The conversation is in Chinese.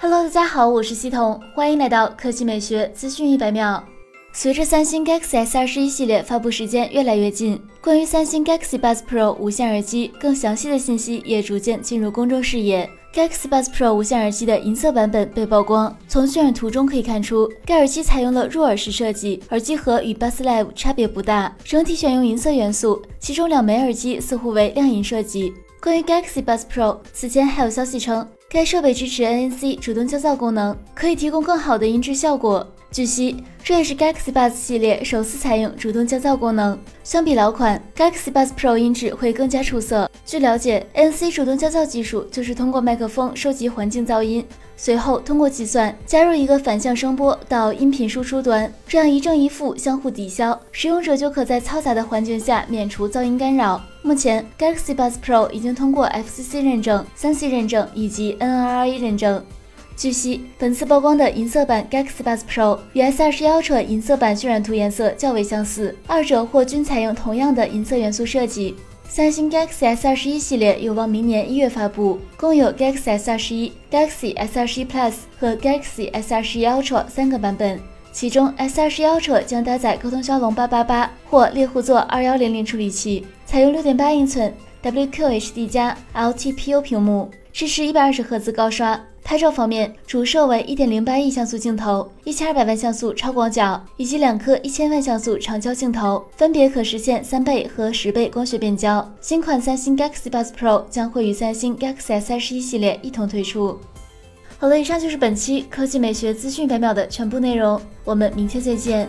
Hello，大家好，我是西彤，欢迎来到科技美学资讯一百秒。随着三星 Galaxy S 二十一系列发布时间越来越近，关于三星 Galaxy Buds Pro 无线耳机更详细的信息也逐渐进入公众视野。Galaxy Buds Pro 无线耳机的银色版本被曝光，从渲染图中可以看出，该耳机采用了入耳式设计，耳机盒与 Buds Live 差别不大，整体选用银色元素，其中两枚耳机似乎为亮银设计。关于 Galaxy Buds Pro，此前还有消息称。该设备支持 ANC 主动降噪功能，可以提供更好的音质效果。据悉，这也是 Galaxy Buds 系列首次采用主动降噪功能。相比老款 Galaxy Buds Pro，音质会更加出色。据了解，NC 主动降噪技术就是通过麦克风收集环境噪音。随后通过计算加入一个反向声波到音频输出端，这样一正一负相互抵消，使用者就可在嘈杂的环境下免除噪音干扰。目前，Galaxy Buds Pro 已经通过 FCC 认证、三 C 认证以及 NRA 认证。据悉，本次曝光的银色版 Galaxy Buds Pro 与 S21 Ultra 银色版渲染图颜色较为相似，二者或均采用同样的银色元素设计。三星 Galaxy S 二十一系列有望明年一月发布，共有 Galaxy S 二十一、Galaxy S 二十一 Plus 和 Galaxy S 二十一 Ultra 三个版本。其中 S 二十一 Ultra 将搭载高通骁龙八八八或猎户座二幺零零处理器，采用六点八英寸 WQHD 加 LTPO 屏幕，支持一百二十赫兹高刷。拍照方面，主摄为一点零八亿像素镜头，一千二百万像素超广角，以及两颗一千万像素长焦镜头，分别可实现三倍和十倍光学变焦。新款三星 Galaxy Buds Pro 将会与三星 Galaxy S 二十一系列一同推出。好了，以上就是本期科技美学资讯百秒的全部内容，我们明天再见。